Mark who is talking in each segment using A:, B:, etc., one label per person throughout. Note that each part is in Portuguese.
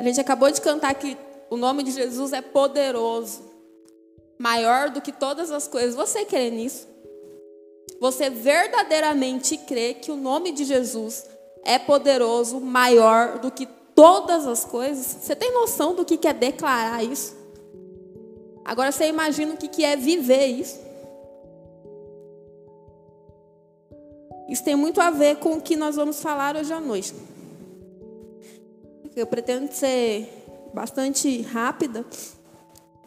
A: A gente acabou de cantar que o nome de Jesus é poderoso, maior do que todas as coisas. Você crê nisso? Você verdadeiramente crê que o nome de Jesus é poderoso, maior do que todas as coisas? Você tem noção do que é declarar isso? Agora você imagina o que é viver isso. Isso tem muito a ver com o que nós vamos falar hoje à noite. Eu pretendo ser bastante rápida,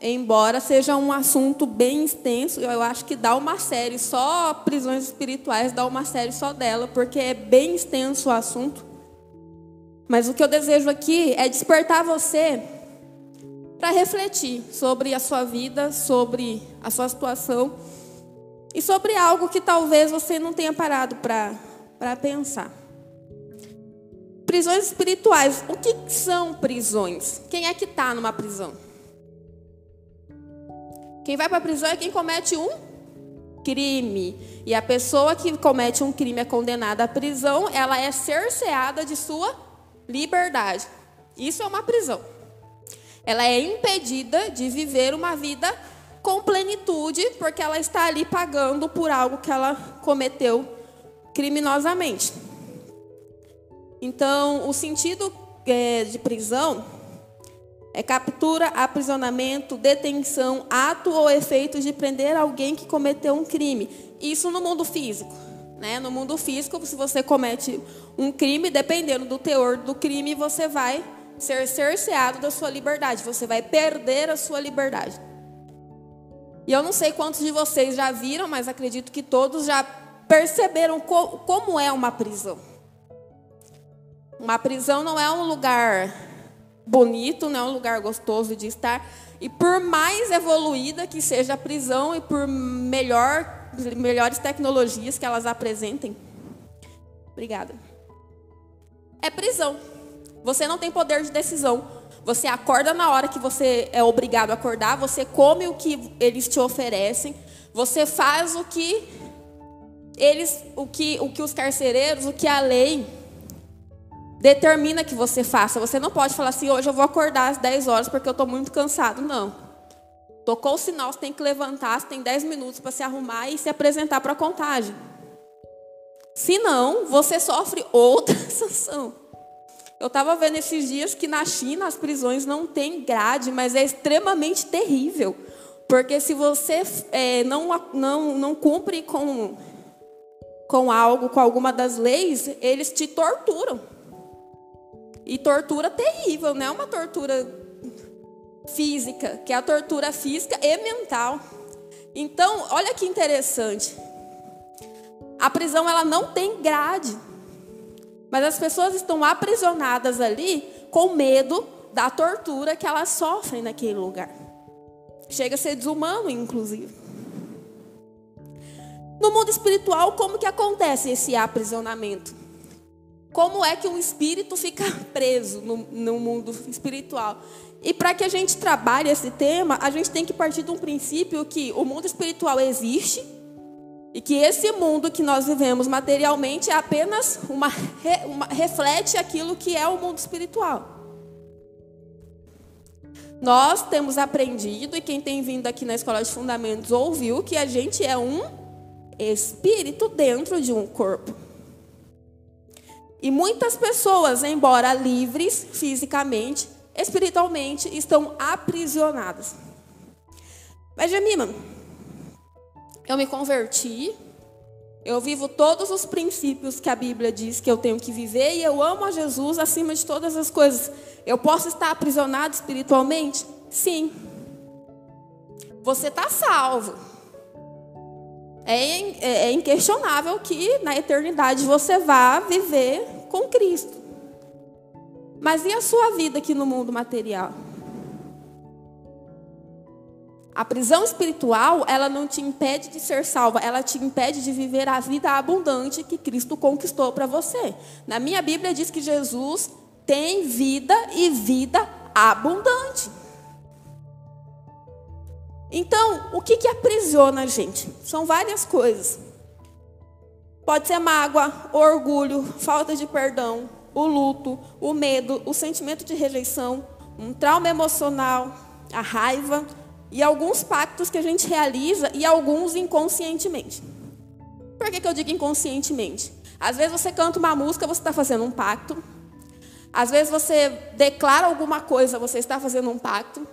A: embora seja um assunto bem extenso. Eu acho que dá uma série só prisões espirituais, dá uma série só dela, porque é bem extenso o assunto. Mas o que eu desejo aqui é despertar você para refletir sobre a sua vida, sobre a sua situação e sobre algo que talvez você não tenha parado para pensar. Prisões espirituais. O que são prisões? Quem é que está numa prisão? Quem vai para a prisão é quem comete um crime. E a pessoa que comete um crime é condenada à prisão, ela é cerceada de sua liberdade. Isso é uma prisão. Ela é impedida de viver uma vida com plenitude, porque ela está ali pagando por algo que ela cometeu criminosamente. Então, o sentido é, de prisão é captura, aprisionamento, detenção, ato ou efeito de prender alguém que cometeu um crime. Isso no mundo físico. Né? No mundo físico, se você comete um crime, dependendo do teor do crime, você vai ser cerceado da sua liberdade, você vai perder a sua liberdade. E eu não sei quantos de vocês já viram, mas acredito que todos já perceberam co como é uma prisão. Uma prisão não é um lugar bonito, não é um lugar gostoso de estar. E por mais evoluída que seja a prisão e por melhor, melhores tecnologias que elas apresentem. Obrigada. É prisão. Você não tem poder de decisão. Você acorda na hora que você é obrigado a acordar, você come o que eles te oferecem, você faz o que eles, o que, o que os carcereiros, o que a lei determina que você faça. Você não pode falar assim, hoje eu vou acordar às 10 horas porque eu estou muito cansado. Não. Tocou o sinal, você tem que levantar, você tem 10 minutos para se arrumar e se apresentar para a contagem. Se não, você sofre outra sanção. Eu estava vendo esses dias que na China as prisões não têm grade, mas é extremamente terrível. Porque se você é, não, não, não cumpre com, com algo, com alguma das leis, eles te torturam. E tortura terrível, não é uma tortura física, que é a tortura física e mental. Então, olha que interessante. A prisão ela não tem grade. Mas as pessoas estão aprisionadas ali com medo da tortura que elas sofrem naquele lugar. Chega a ser desumano, inclusive. No mundo espiritual, como que acontece esse aprisionamento? Como é que um espírito fica preso no, no mundo espiritual? E para que a gente trabalhe esse tema, a gente tem que partir de um princípio que o mundo espiritual existe e que esse mundo que nós vivemos materialmente é apenas uma, uma, reflete aquilo que é o mundo espiritual. Nós temos aprendido, e quem tem vindo aqui na escola de fundamentos ouviu, que a gente é um espírito dentro de um corpo. E muitas pessoas, embora livres fisicamente, espiritualmente, estão aprisionadas. Mas, Jamima, eu me converti, eu vivo todos os princípios que a Bíblia diz que eu tenho que viver e eu amo a Jesus acima de todas as coisas. Eu posso estar aprisionado espiritualmente? Sim. Você está salvo. É, é, é inquestionável que na eternidade você vá viver com Cristo. Mas e a sua vida aqui no mundo material? A prisão espiritual, ela não te impede de ser salva, ela te impede de viver a vida abundante que Cristo conquistou para você. Na minha Bíblia diz que Jesus tem vida e vida abundante. Então, o que, que aprisiona a gente? São várias coisas. Pode ser mágoa, orgulho, falta de perdão, o luto, o medo, o sentimento de rejeição, um trauma emocional, a raiva e alguns pactos que a gente realiza e alguns inconscientemente. Por que, que eu digo inconscientemente? Às vezes você canta uma música, você está fazendo um pacto. Às vezes você declara alguma coisa, você está fazendo um pacto.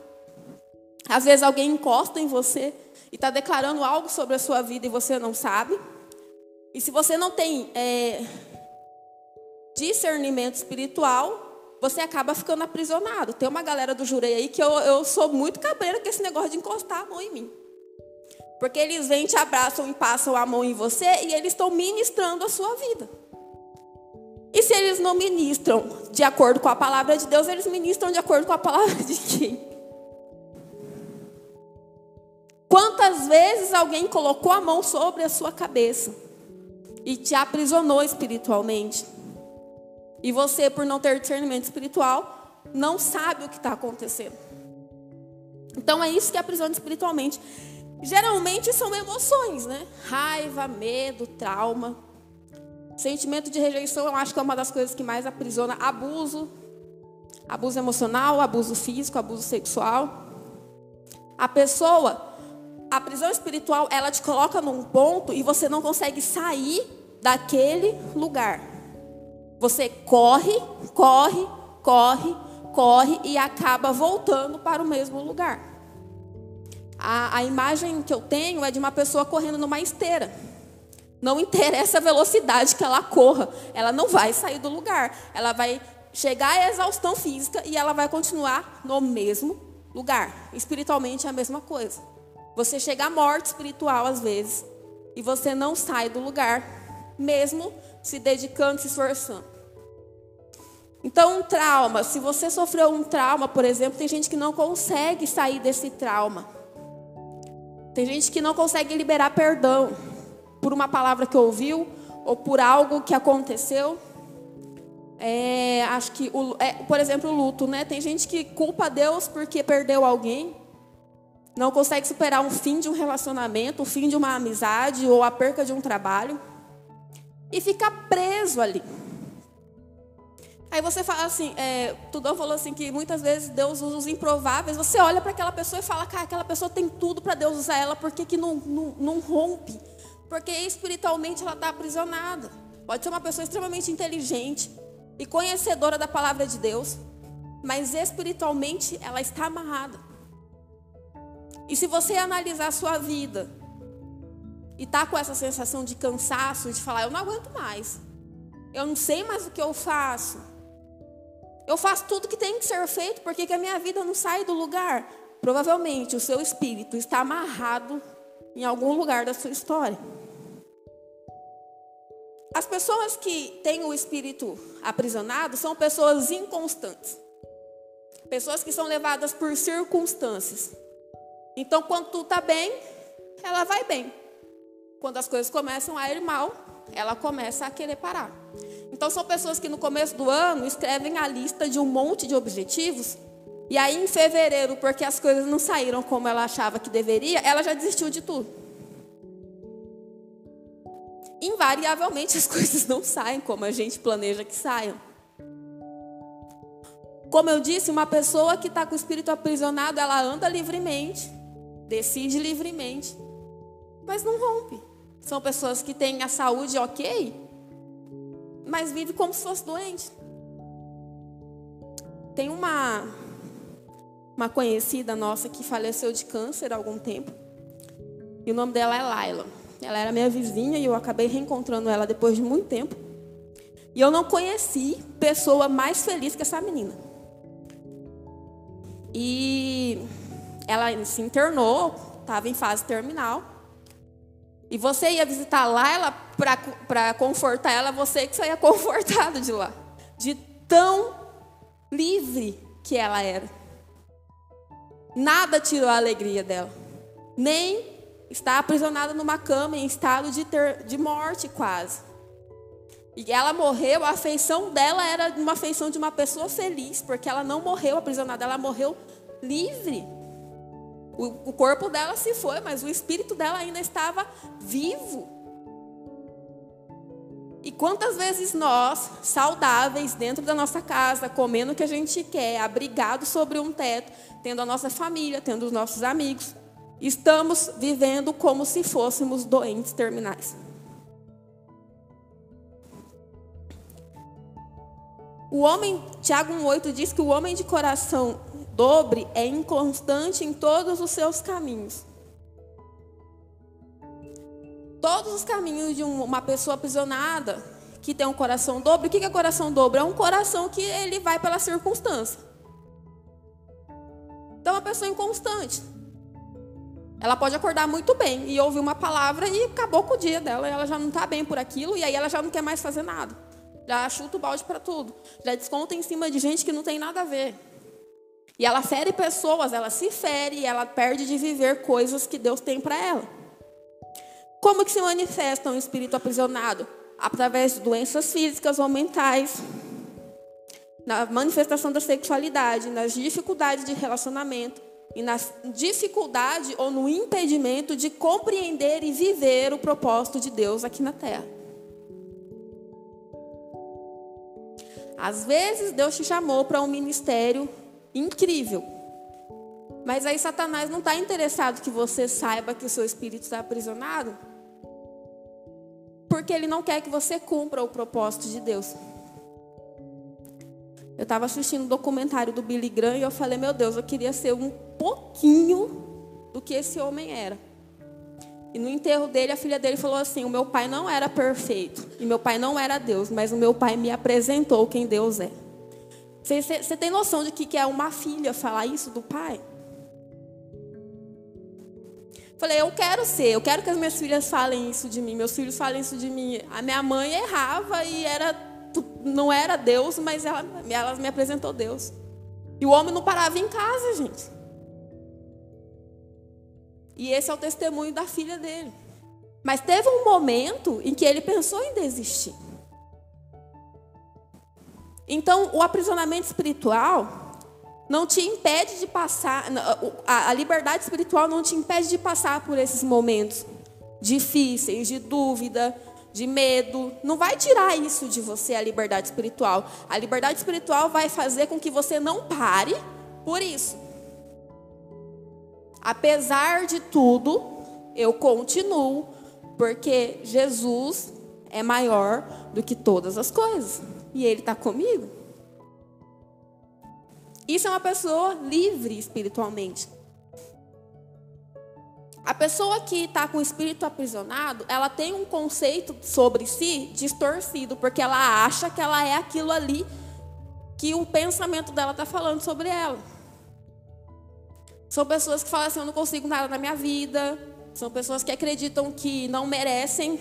A: Às vezes alguém encosta em você e está declarando algo sobre a sua vida e você não sabe. E se você não tem é, discernimento espiritual, você acaba ficando aprisionado. Tem uma galera do jurei aí que eu, eu sou muito cabreira com esse negócio de encostar a mão em mim. Porque eles vêm, te abraçam e passam a mão em você e eles estão ministrando a sua vida. E se eles não ministram de acordo com a palavra de Deus, eles ministram de acordo com a palavra de quem? Quantas vezes alguém colocou a mão sobre a sua cabeça e te aprisionou espiritualmente? E você, por não ter discernimento espiritual, não sabe o que está acontecendo. Então é isso que aprisiona espiritualmente. Geralmente são emoções, né? Raiva, medo, trauma. Sentimento de rejeição, eu acho que é uma das coisas que mais aprisiona. Abuso, abuso emocional, abuso físico, abuso sexual. A pessoa, a prisão espiritual, ela te coloca num ponto e você não consegue sair daquele lugar. Você corre, corre, corre, corre e acaba voltando para o mesmo lugar. A, a imagem que eu tenho é de uma pessoa correndo numa esteira. Não interessa a velocidade que ela corra, ela não vai sair do lugar. Ela vai chegar à exaustão física e ela vai continuar no mesmo lugar. Espiritualmente é a mesma coisa. Você chega à morte espiritual às vezes e você não sai do lugar, mesmo se dedicando, se esforçando. Então, um trauma, se você sofreu um trauma, por exemplo, tem gente que não consegue sair desse trauma. Tem gente que não consegue liberar perdão por uma palavra que ouviu ou por algo que aconteceu. É, acho que, o, é, por exemplo, o luto, né? Tem gente que culpa Deus porque perdeu alguém, não consegue superar um fim de um relacionamento, o fim de uma amizade ou a perca de um trabalho e fica preso ali. Aí você fala assim, é, Tudão falou assim que muitas vezes Deus usa os improváveis. Você olha para aquela pessoa e fala, cara, aquela pessoa tem tudo para Deus usar ela, por que, que não, não, não rompe? Porque espiritualmente ela está aprisionada. Pode ser uma pessoa extremamente inteligente e conhecedora da palavra de Deus, mas espiritualmente ela está amarrada. E se você analisar a sua vida e tá com essa sensação de cansaço, de falar, eu não aguento mais, eu não sei mais o que eu faço, eu faço tudo que tem que ser feito porque que a minha vida não sai do lugar. Provavelmente o seu espírito está amarrado em algum lugar da sua história. As pessoas que têm o espírito aprisionado são pessoas inconstantes. Pessoas que são levadas por circunstâncias. Então, quando tu está bem, ela vai bem. Quando as coisas começam a ir mal, ela começa a querer parar. Então são pessoas que no começo do ano escrevem a lista de um monte de objetivos e aí em fevereiro, porque as coisas não saíram como ela achava que deveria, ela já desistiu de tudo. Invariavelmente as coisas não saem como a gente planeja que saiam. Como eu disse, uma pessoa que está com o espírito aprisionado, ela anda livremente, decide livremente, mas não rompe. São pessoas que têm a saúde ok, mas vive como se fosse doente. Tem uma uma conhecida nossa que faleceu de câncer há algum tempo. E o nome dela é Laila. Ela era minha vizinha e eu acabei reencontrando ela depois de muito tempo. E eu não conheci pessoa mais feliz que essa menina. E ela se internou, estava em fase terminal. E você ia visitar lá ela para confortar ela, você que saía confortado de lá. De tão livre que ela era. Nada tirou a alegria dela. Nem está aprisionada numa cama em estado de, ter, de morte quase. E ela morreu, a afeição dela era uma afeição de uma pessoa feliz, porque ela não morreu aprisionada, ela morreu livre. O, o corpo dela se foi, mas o espírito dela ainda estava vivo. E quantas vezes nós, saudáveis, dentro da nossa casa, comendo o que a gente quer, abrigados sobre um teto, tendo a nossa família, tendo os nossos amigos, estamos vivendo como se fôssemos doentes terminais. O homem, Tiago 1,8 diz que o homem de coração dobre é inconstante em todos os seus caminhos. Todos os caminhos de uma pessoa aprisionada que tem um coração dobre, o que é coração dobre? É um coração que ele vai pela circunstância. Então, uma pessoa inconstante. Ela pode acordar muito bem e ouvir uma palavra e acabou com o dia dela. Ela já não está bem por aquilo e aí ela já não quer mais fazer nada. Já chuta o balde para tudo. Já desconta em cima de gente que não tem nada a ver. E ela fere pessoas, ela se fere e ela perde de viver coisas que Deus tem para ela. Como que se manifesta um espírito aprisionado? Através de doenças físicas ou mentais, na manifestação da sexualidade, nas dificuldades de relacionamento e na dificuldade ou no impedimento de compreender e viver o propósito de Deus aqui na terra. Às vezes Deus te chamou para um ministério incrível, mas aí Satanás não está interessado que você saiba que o seu espírito está aprisionado porque ele não quer que você cumpra o propósito de Deus. Eu estava assistindo um documentário do Billy Graham e eu falei, meu Deus, eu queria ser um pouquinho do que esse homem era. E no enterro dele, a filha dele falou assim: O meu pai não era perfeito, e meu pai não era Deus, mas o meu pai me apresentou quem Deus é. Você, tem noção de que, que é uma filha falar isso do pai? Falei, eu quero ser, eu quero que as minhas filhas falem isso de mim, meus filhos falem isso de mim. A minha mãe errava e era, não era Deus, mas ela, ela me apresentou Deus. E o homem não parava em casa, gente. E esse é o testemunho da filha dele. Mas teve um momento em que ele pensou em desistir. Então, o aprisionamento espiritual não te impede de passar, a liberdade espiritual não te impede de passar por esses momentos difíceis, de dúvida, de medo. Não vai tirar isso de você, a liberdade espiritual. A liberdade espiritual vai fazer com que você não pare por isso. Apesar de tudo, eu continuo, porque Jesus é maior do que todas as coisas. E Ele está comigo. Isso é uma pessoa livre espiritualmente. A pessoa que está com o espírito aprisionado, ela tem um conceito sobre si distorcido, porque ela acha que ela é aquilo ali que o pensamento dela está falando sobre ela. São pessoas que falam assim: eu não consigo nada na minha vida. São pessoas que acreditam que não merecem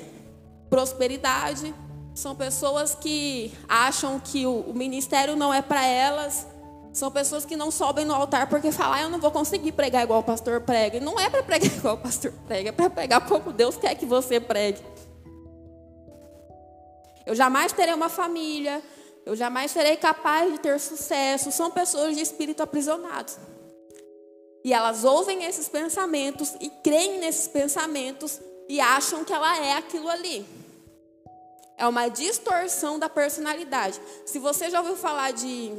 A: prosperidade. São pessoas que acham que o ministério não é para elas. São pessoas que não sobem no altar porque falam, ah, eu não vou conseguir pregar igual o pastor prega. E não é para pregar igual o pastor prega, é para pregar como Deus quer que você pregue. Eu jamais terei uma família, eu jamais serei capaz de ter sucesso. São pessoas de espírito aprisionados. E elas ouvem esses pensamentos e creem nesses pensamentos e acham que ela é aquilo ali. É uma distorção da personalidade. Se você já ouviu falar de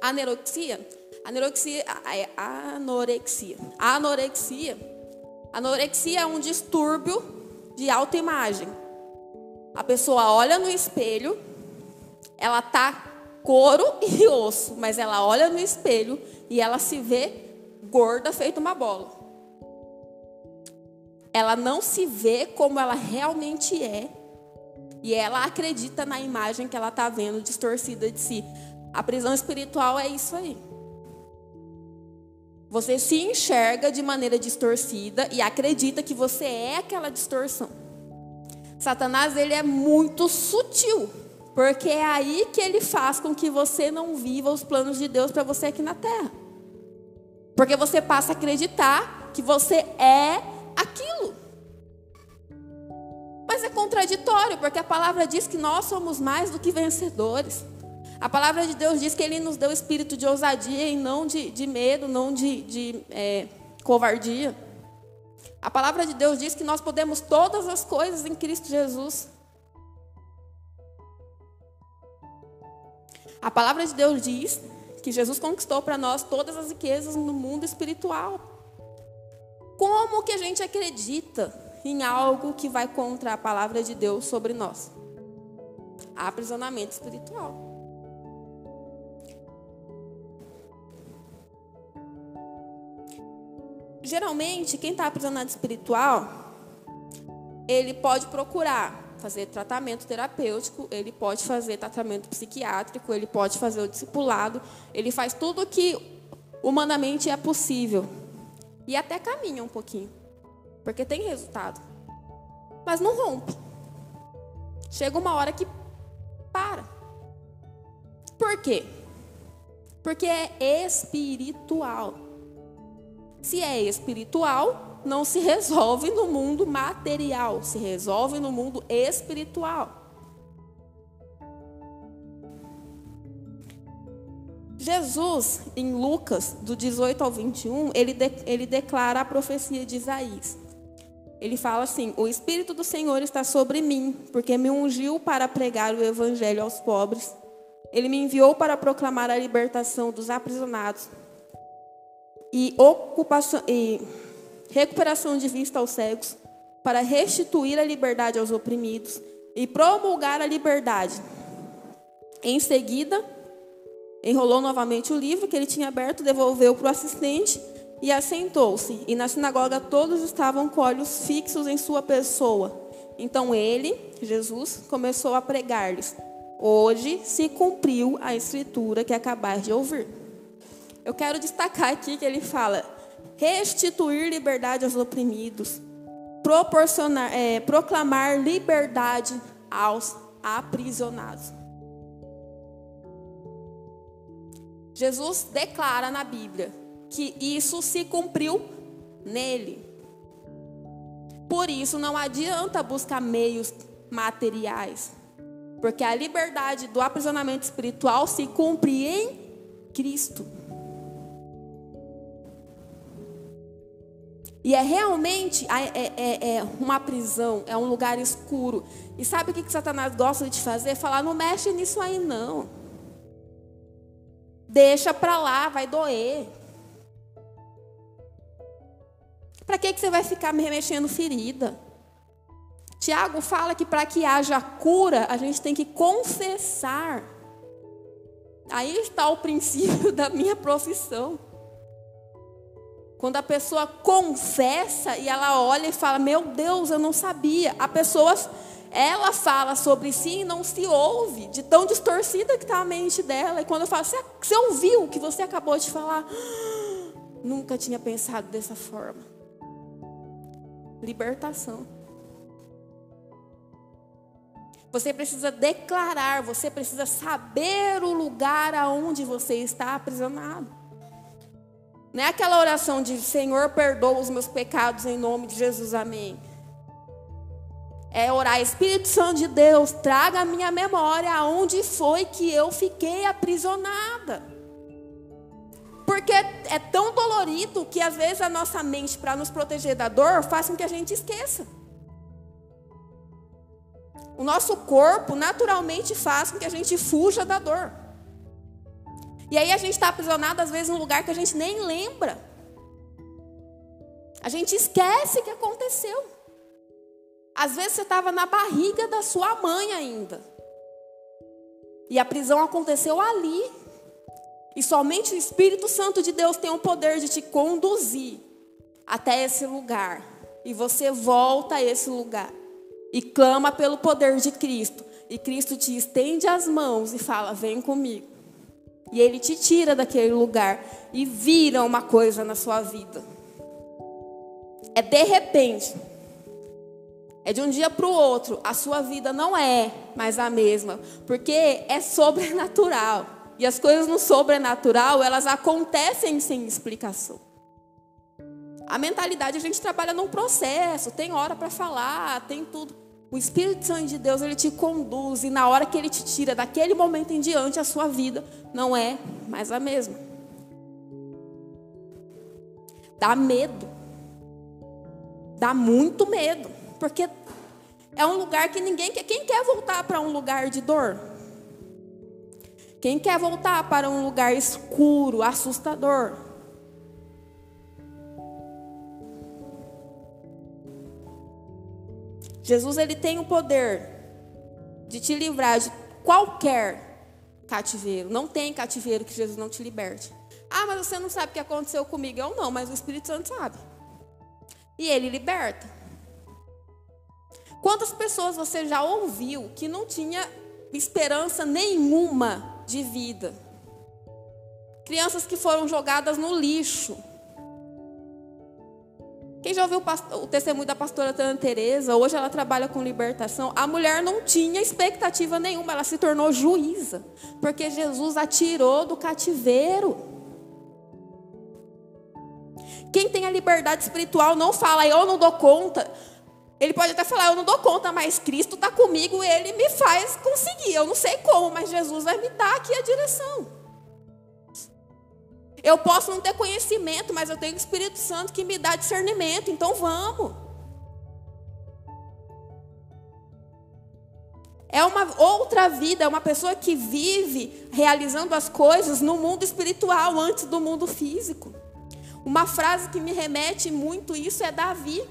A: anorexia, anorexia é anorexia. Anorexia, anorexia é um distúrbio de autoimagem. A pessoa olha no espelho, ela tá couro e osso, mas ela olha no espelho e ela se vê gorda feito uma bola. Ela não se vê como ela realmente é e ela acredita na imagem que ela está vendo distorcida de si. A prisão espiritual é isso aí. Você se enxerga de maneira distorcida e acredita que você é aquela distorção. Satanás ele é muito sutil, porque é aí que ele faz com que você não viva os planos de Deus para você aqui na terra. Porque você passa a acreditar que você é aquilo. Mas é contraditório, porque a palavra diz que nós somos mais do que vencedores. A palavra de Deus diz que Ele nos deu espírito de ousadia e não de, de medo, não de, de é, covardia. A palavra de Deus diz que nós podemos todas as coisas em Cristo Jesus. A palavra de Deus diz que Jesus conquistou para nós todas as riquezas no mundo espiritual. Como que a gente acredita em algo que vai contra a palavra de Deus sobre nós? Aprisionamento espiritual. Geralmente, quem está aprisionado espiritual, ele pode procurar fazer tratamento terapêutico, ele pode fazer tratamento psiquiátrico, ele pode fazer o discipulado, ele faz tudo que humanamente é possível. E até caminha um pouquinho, porque tem resultado. Mas não rompe. Chega uma hora que para. Por quê? Porque é espiritual. Se é espiritual, não se resolve no mundo material, se resolve no mundo espiritual. Jesus, em Lucas, do 18 ao 21, ele, de, ele declara a profecia de Isaías. Ele fala assim: O Espírito do Senhor está sobre mim, porque me ungiu para pregar o evangelho aos pobres. Ele me enviou para proclamar a libertação dos aprisionados e ocupação. E recuperação de vista aos cegos, para restituir a liberdade aos oprimidos e promulgar a liberdade. Em seguida, enrolou novamente o livro que ele tinha aberto, devolveu para o assistente e assentou-se. E na sinagoga todos estavam com olhos fixos em sua pessoa. Então ele, Jesus, começou a pregar-lhes: Hoje se cumpriu a escritura que acabais de ouvir. Eu quero destacar aqui que ele fala: restituir liberdade aos oprimidos, proporcionar, é, proclamar liberdade aos aprisionados. Jesus declara na Bíblia que isso se cumpriu nele. Por isso não adianta buscar meios materiais, porque a liberdade do aprisionamento espiritual se cumpre em Cristo. E é realmente é, é, é, uma prisão, é um lugar escuro. E sabe o que, que Satanás gosta de fazer? Falar, não mexe nisso aí não. Deixa para lá, vai doer. Para que, que você vai ficar me remexendo ferida? Tiago fala que para que haja cura, a gente tem que confessar. Aí está o princípio da minha profissão. Quando a pessoa confessa e ela olha e fala: Meu Deus, eu não sabia. A pessoa, ela fala sobre si e não se ouve, de tão distorcida que está a mente dela. E quando eu falo: você ouviu o que você acabou de falar? Nunca tinha pensado dessa forma. Libertação. Você precisa declarar, você precisa saber o lugar aonde você está aprisionado. Não é aquela oração de Senhor, perdoa os meus pecados em nome de Jesus, amém. É orar, Espírito Santo de Deus, traga a minha memória aonde foi que eu fiquei aprisionada. Porque é tão dolorido que às vezes a nossa mente, para nos proteger da dor, faz com que a gente esqueça. O nosso corpo naturalmente faz com que a gente fuja da dor. E aí a gente está aprisionado, às vezes, em um lugar que a gente nem lembra. A gente esquece que aconteceu. Às vezes você estava na barriga da sua mãe ainda. E a prisão aconteceu ali. E somente o Espírito Santo de Deus tem o poder de te conduzir até esse lugar. E você volta a esse lugar. E clama pelo poder de Cristo. E Cristo te estende as mãos e fala: Vem comigo. E ele te tira daquele lugar e vira uma coisa na sua vida. É de repente. É de um dia para o outro. A sua vida não é mais a mesma. Porque é sobrenatural. E as coisas no sobrenatural, elas acontecem sem explicação. A mentalidade a gente trabalha num processo, tem hora para falar, tem tudo. O Espírito Santo de Deus, ele te conduz e na hora que ele te tira daquele momento em diante, a sua vida não é mais a mesma. Dá medo. Dá muito medo, porque é um lugar que ninguém quer. Quem quer voltar para um lugar de dor? Quem quer voltar para um lugar escuro, assustador? Jesus ele tem o poder de te livrar de qualquer cativeiro. Não tem cativeiro que Jesus não te liberte. Ah, mas você não sabe o que aconteceu comigo. Eu não, mas o Espírito Santo sabe. E ele liberta. Quantas pessoas você já ouviu que não tinha esperança nenhuma de vida? Crianças que foram jogadas no lixo. Quem já ouviu o, testemunho da pastora Tana Teresa? Hoje ela trabalha com libertação. A mulher não tinha expectativa nenhuma, ela se tornou juíza, porque Jesus a tirou do cativeiro. Quem tem a liberdade espiritual não fala, eu não dou conta. Ele pode até falar, eu não dou conta, mas Cristo está comigo, ele me faz conseguir. Eu não sei como, mas Jesus vai me dar aqui a direção. Eu posso não ter conhecimento, mas eu tenho o Espírito Santo que me dá discernimento, então vamos. É uma outra vida, é uma pessoa que vive realizando as coisas no mundo espiritual antes do mundo físico. Uma frase que me remete muito isso é Davi.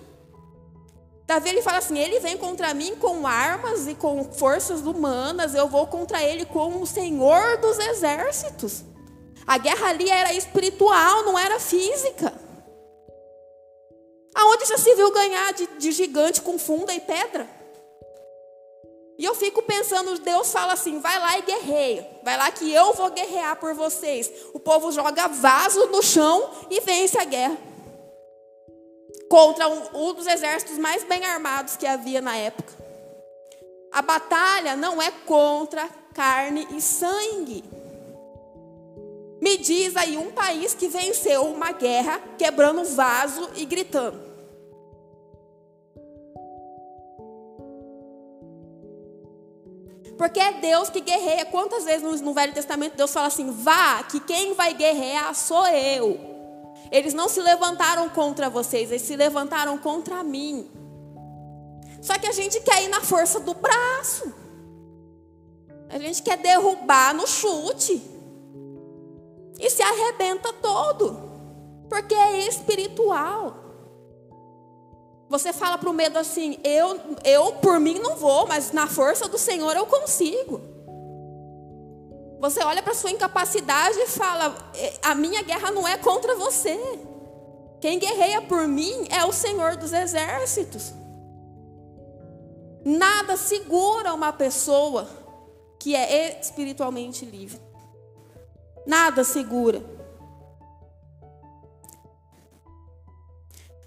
A: Davi ele fala assim: ele vem contra mim com armas e com forças humanas, eu vou contra ele como o Senhor dos exércitos. A guerra ali era espiritual, não era física. Aonde já se viu ganhar de, de gigante com funda e pedra? E eu fico pensando, Deus fala assim: vai lá e guerreia. Vai lá que eu vou guerrear por vocês. O povo joga vaso no chão e vence a guerra contra um, um dos exércitos mais bem armados que havia na época. A batalha não é contra carne e sangue. Me diz aí um país que venceu uma guerra quebrando vaso e gritando. Porque é Deus que guerreia. Quantas vezes no Velho Testamento Deus fala assim: vá, que quem vai guerrear sou eu. Eles não se levantaram contra vocês, eles se levantaram contra mim. Só que a gente quer ir na força do braço. A gente quer derrubar no chute. E se arrebenta todo. Porque é espiritual. Você fala para o medo assim: eu, eu por mim não vou, mas na força do Senhor eu consigo. Você olha para sua incapacidade e fala: é, a minha guerra não é contra você. Quem guerreia por mim é o Senhor dos exércitos. Nada segura uma pessoa que é espiritualmente livre. Nada segura.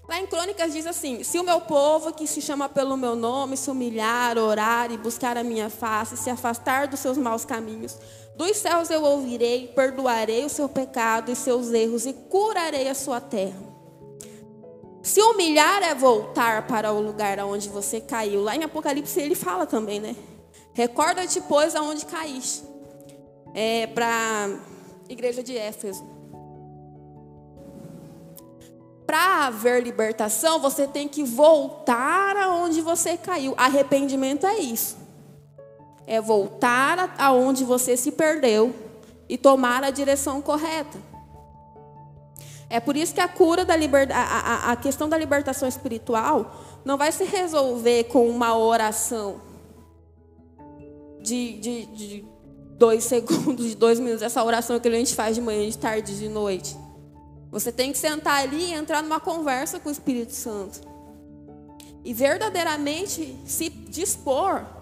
A: Lá em Crônicas diz assim: Se o meu povo, que se chama pelo meu nome, se humilhar, orar e buscar a minha face, se afastar dos seus maus caminhos, dos céus eu ouvirei, perdoarei o seu pecado e seus erros e curarei a sua terra. Se humilhar é voltar para o lugar aonde você caiu. Lá em Apocalipse ele fala também, né? Recorda-te, pois, aonde caíste. É para a igreja de Éfeso. Para haver libertação, você tem que voltar aonde você caiu. Arrependimento é isso é voltar aonde você se perdeu e tomar a direção correta. É por isso que a cura da liberdade, a, a, questão da libertação espiritual não vai se resolver com uma oração de, de, de dois segundos, de dois minutos, essa oração que a gente faz de manhã, de tarde, de noite. Você tem que sentar ali e entrar numa conversa com o Espírito Santo. E verdadeiramente se dispor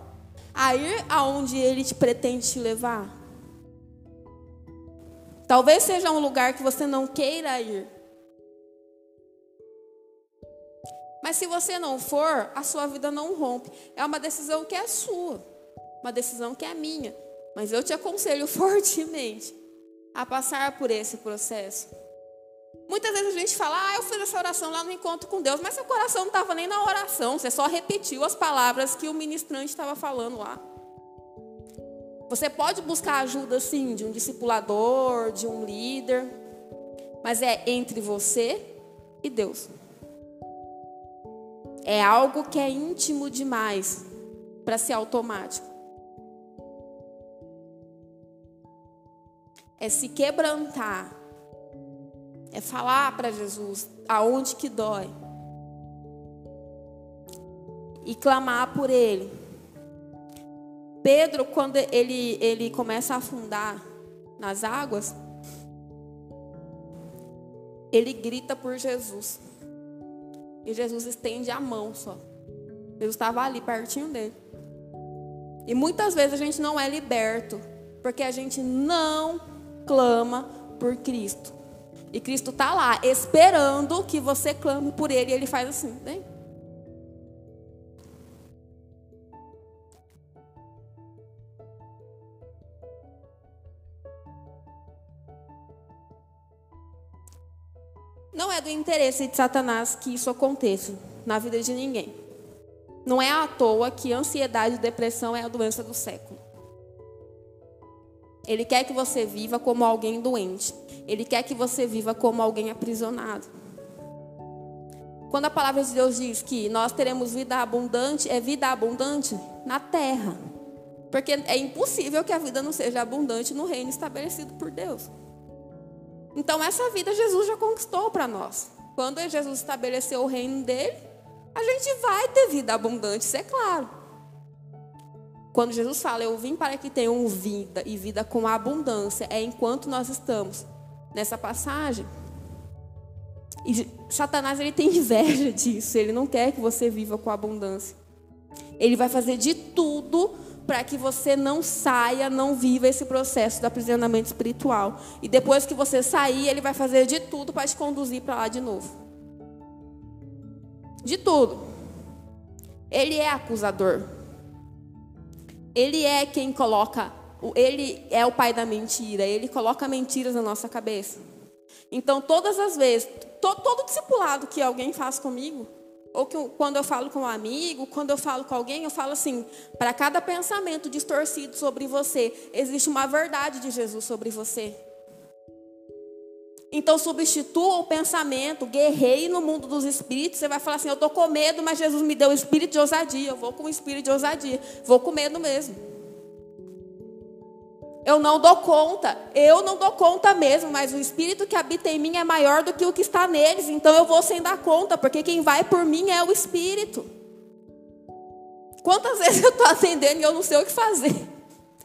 A: a ir aonde ele te pretende te levar? Talvez seja um lugar que você não queira ir. Mas se você não for, a sua vida não rompe. É uma decisão que é sua, uma decisão que é minha. Mas eu te aconselho fortemente a passar por esse processo. Muitas vezes a gente fala, ah, eu fiz essa oração lá no encontro com Deus, mas seu coração não estava nem na oração, você só repetiu as palavras que o ministrante estava falando lá. Você pode buscar ajuda, sim, de um discipulador, de um líder, mas é entre você e Deus. É algo que é íntimo demais para ser automático. é se quebrantar, é falar para Jesus aonde que dói e clamar por Ele. Pedro, quando ele, ele começa a afundar nas águas, ele grita por Jesus. E Jesus estende a mão só. Jesus estava ali pertinho dele. E muitas vezes a gente não é liberto, porque a gente não clama por Cristo. E Cristo está lá, esperando que você clame por Ele. E Ele faz assim. Não é do interesse de Satanás que isso aconteça na vida de ninguém. Não é à toa que ansiedade e depressão é a doença do século. Ele quer que você viva como alguém doente. Ele quer que você viva como alguém aprisionado. Quando a palavra de Deus diz que nós teremos vida abundante, é vida abundante na terra. Porque é impossível que a vida não seja abundante no reino estabelecido por Deus. Então, essa vida Jesus já conquistou para nós. Quando Jesus estabeleceu o reino dele, a gente vai ter vida abundante, isso é claro. Quando Jesus fala, eu vim para que tenham vida e vida com abundância, é enquanto nós estamos nessa passagem. E Satanás ele tem inveja disso, ele não quer que você viva com abundância. Ele vai fazer de tudo para que você não saia, não viva esse processo do aprisionamento espiritual. E depois que você sair, ele vai fazer de tudo para te conduzir para lá de novo. De tudo. Ele é acusador. Ele é quem coloca, ele é o pai da mentira, ele coloca mentiras na nossa cabeça. Então, todas as vezes, todo, todo discipulado que alguém faz comigo, ou que quando eu falo com um amigo, quando eu falo com alguém, eu falo assim: para cada pensamento distorcido sobre você, existe uma verdade de Jesus sobre você. Então substitua o pensamento, guerreie no mundo dos espíritos. Você vai falar assim: eu estou com medo, mas Jesus me deu o espírito de ousadia. Eu vou com o espírito de ousadia. Vou com medo mesmo. Eu não dou conta. Eu não dou conta mesmo, mas o espírito que habita em mim é maior do que o que está neles. Então eu vou sem dar conta, porque quem vai por mim é o espírito. Quantas vezes eu estou atendendo e eu não sei o que fazer?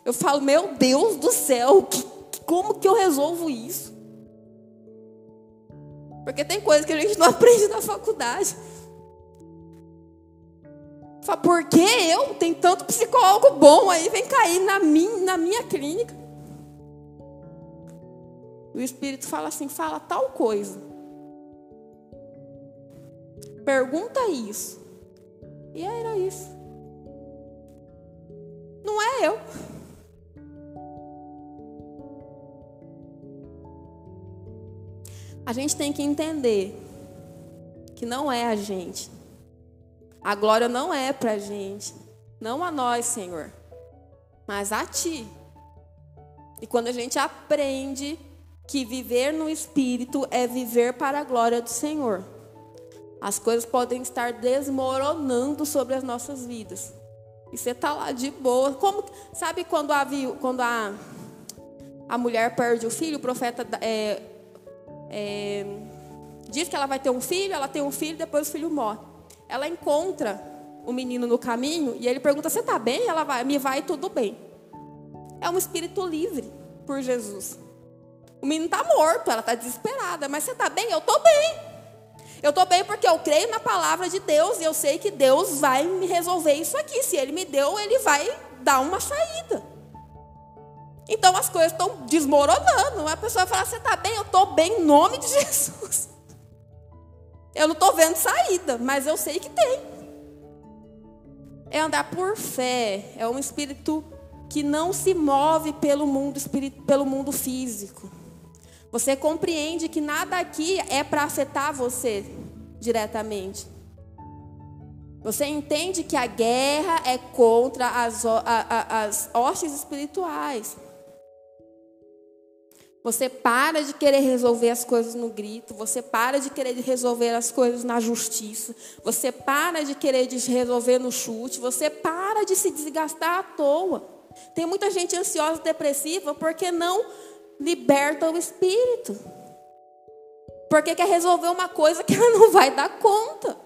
A: Eu falo, meu Deus do céu, como que eu resolvo isso? Porque tem coisas que a gente não aprende na faculdade. Fala, por que eu? Tem tanto psicólogo bom aí, vem cair na minha, na minha clínica. O Espírito fala assim: fala tal coisa. Pergunta isso. E era isso. Não é eu. A gente tem que entender que não é a gente. A glória não é para a gente, não a nós, Senhor, mas a Ti. E quando a gente aprende que viver no Espírito é viver para a glória do Senhor, as coisas podem estar desmoronando sobre as nossas vidas. E você está lá de boa. Como, sabe quando a, quando a, a mulher perde o filho, o profeta é, é, diz que ela vai ter um filho, ela tem um filho, depois o filho morre ela encontra o menino no caminho e ele pergunta: Você está bem? Ela vai, me vai tudo bem. É um espírito livre por Jesus. O menino está morto, ela está desesperada, mas você está bem? Eu estou bem. Eu estou bem porque eu creio na palavra de Deus e eu sei que Deus vai me resolver isso aqui. Se Ele me deu, Ele vai dar uma saída. Então as coisas estão desmoronando. A pessoa fala: Você está bem? Eu estou bem em nome de Jesus. Eu não estou vendo saída, mas eu sei que tem. É andar por fé, é um espírito que não se move pelo mundo, espírito, pelo mundo físico. Você compreende que nada aqui é para afetar você diretamente. Você entende que a guerra é contra as, a, a, as hostes espirituais. Você para de querer resolver as coisas no grito, você para de querer resolver as coisas na justiça, você para de querer resolver no chute, você para de se desgastar à toa. Tem muita gente ansiosa e depressiva porque não liberta o espírito. Porque quer resolver uma coisa que ela não vai dar conta.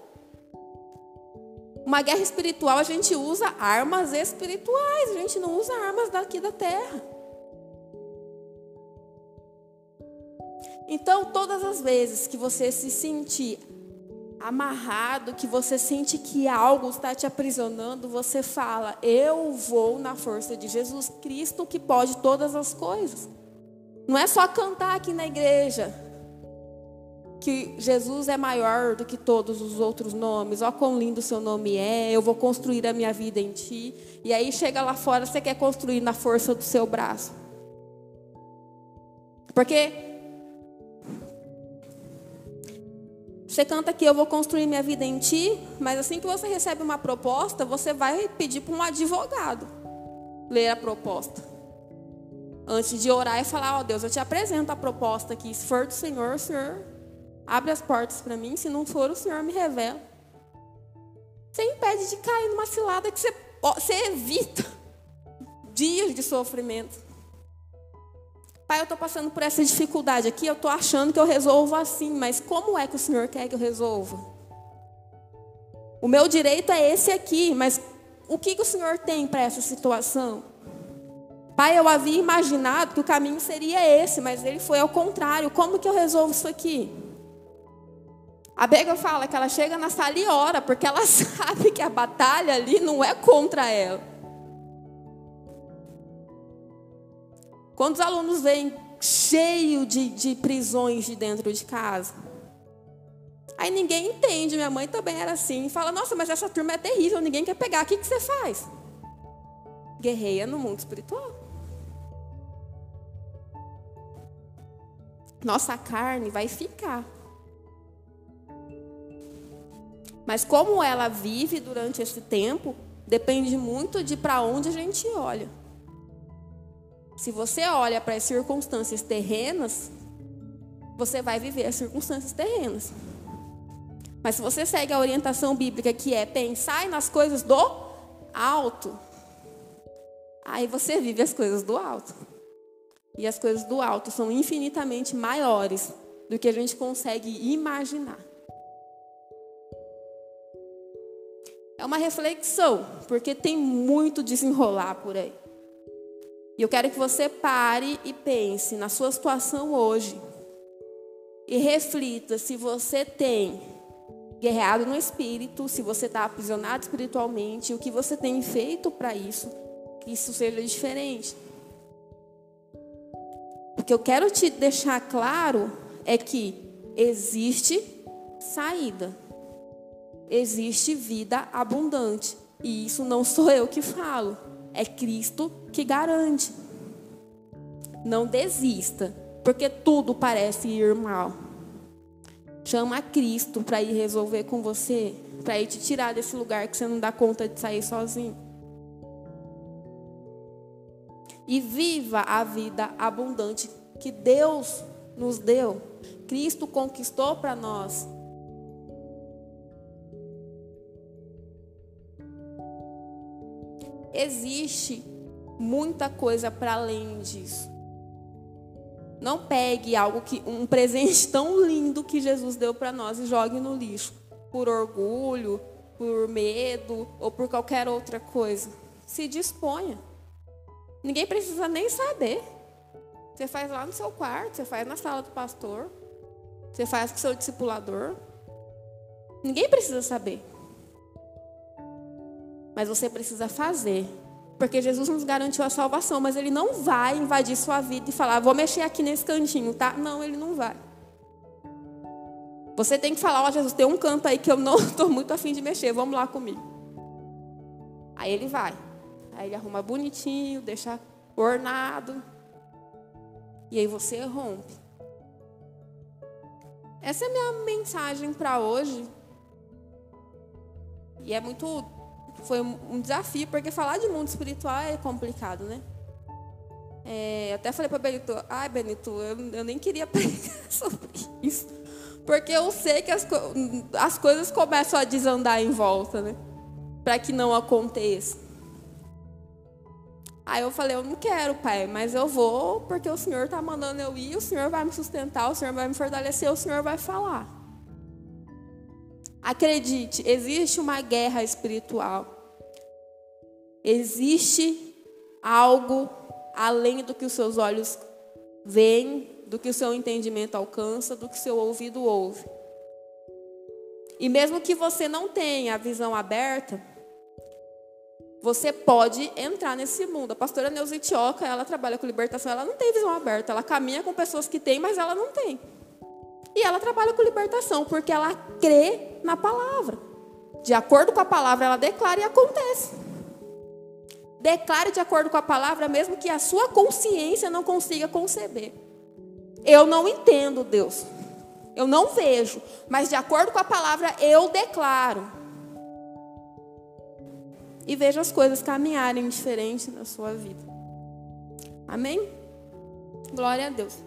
A: Uma guerra espiritual, a gente usa armas espirituais, a gente não usa armas daqui da terra. Então, todas as vezes que você se sentir amarrado, que você sente que algo está te aprisionando, você fala: Eu vou na força de Jesus Cristo que pode todas as coisas. Não é só cantar aqui na igreja que Jesus é maior do que todos os outros nomes. Ó, quão lindo seu nome é. Eu vou construir a minha vida em ti. E aí chega lá fora, você quer construir na força do seu braço. Porque Você canta que eu vou construir minha vida em ti, mas assim que você recebe uma proposta, você vai pedir para um advogado ler a proposta. Antes de orar e falar, ó oh, Deus, eu te apresento a proposta aqui. Se for do Senhor, o Senhor abre as portas para mim. Se não for, o Senhor me revela. Você impede de cair numa cilada que você, você evita dias de sofrimento. Pai, eu estou passando por essa dificuldade aqui, eu estou achando que eu resolvo assim, mas como é que o Senhor quer que eu resolva? O meu direito é esse aqui, mas o que, que o Senhor tem para essa situação? Pai, eu havia imaginado que o caminho seria esse, mas ele foi ao contrário. Como que eu resolvo isso aqui? A Bega fala que ela chega na sala e ora, porque ela sabe que a batalha ali não é contra ela. Quando os alunos vêm cheio de, de prisões de dentro de casa, aí ninguém entende. Minha mãe também era assim. Fala, nossa, mas essa turma é terrível, ninguém quer pegar. O que, que você faz? Guerreia no mundo espiritual. Nossa carne vai ficar. Mas como ela vive durante esse tempo, depende muito de para onde a gente olha. Se você olha para as circunstâncias terrenas, você vai viver as circunstâncias terrenas. Mas se você segue a orientação bíblica que é pensar nas coisas do alto, aí você vive as coisas do alto. E as coisas do alto são infinitamente maiores do que a gente consegue imaginar. É uma reflexão, porque tem muito desenrolar por aí. E eu quero que você pare e pense na sua situação hoje. E reflita se você tem guerreado no espírito, se você está aprisionado espiritualmente, o que você tem feito para isso, que isso seja diferente. O que eu quero te deixar claro é que existe saída, existe vida abundante. E isso não sou eu que falo. É Cristo que garante. Não desista, porque tudo parece ir mal. Chama Cristo para ir resolver com você, para ir te tirar desse lugar que você não dá conta de sair sozinho. E viva a vida abundante que Deus nos deu. Cristo conquistou para nós. existe muita coisa para além disso. Não pegue algo que um presente tão lindo que Jesus deu para nós e jogue no lixo por orgulho, por medo ou por qualquer outra coisa. Se disponha. Ninguém precisa nem saber. Você faz lá no seu quarto, você faz na sala do pastor, você faz com seu discipulador. Ninguém precisa saber. Mas você precisa fazer. Porque Jesus nos garantiu a salvação, mas ele não vai invadir sua vida e falar, vou mexer aqui nesse cantinho, tá? Não, ele não vai. Você tem que falar, ó oh, Jesus, tem um canto aí que eu não estou muito afim de mexer, vamos lá comigo. Aí ele vai. Aí ele arruma bonitinho, deixa ornado. E aí você rompe. Essa é a minha mensagem para hoje. E é muito foi um desafio, porque falar de mundo espiritual é complicado, né? É, até falei para Benito, ai Benito, eu, eu, nem queria pregar sobre isso. Porque eu sei que as, as coisas começam a desandar em volta, né? Para que não aconteça. Aí eu falei, eu não quero, pai, mas eu vou porque o Senhor está mandando eu ir, o Senhor vai me sustentar, o Senhor vai me fortalecer, o Senhor vai falar. Acredite, existe uma guerra espiritual. Existe algo além do que os seus olhos veem, do que o seu entendimento alcança, do que o seu ouvido ouve. E mesmo que você não tenha a visão aberta, você pode entrar nesse mundo. A pastora Neuza Itioca, ela trabalha com libertação, ela não tem visão aberta. Ela caminha com pessoas que têm, mas ela não tem. E ela trabalha com libertação, porque ela crê na palavra. De acordo com a palavra, ela declara e acontece. Declare de acordo com a palavra, mesmo que a sua consciência não consiga conceber. Eu não entendo Deus. Eu não vejo, mas de acordo com a palavra, eu declaro e veja as coisas caminharem diferente na sua vida. Amém? Glória a Deus.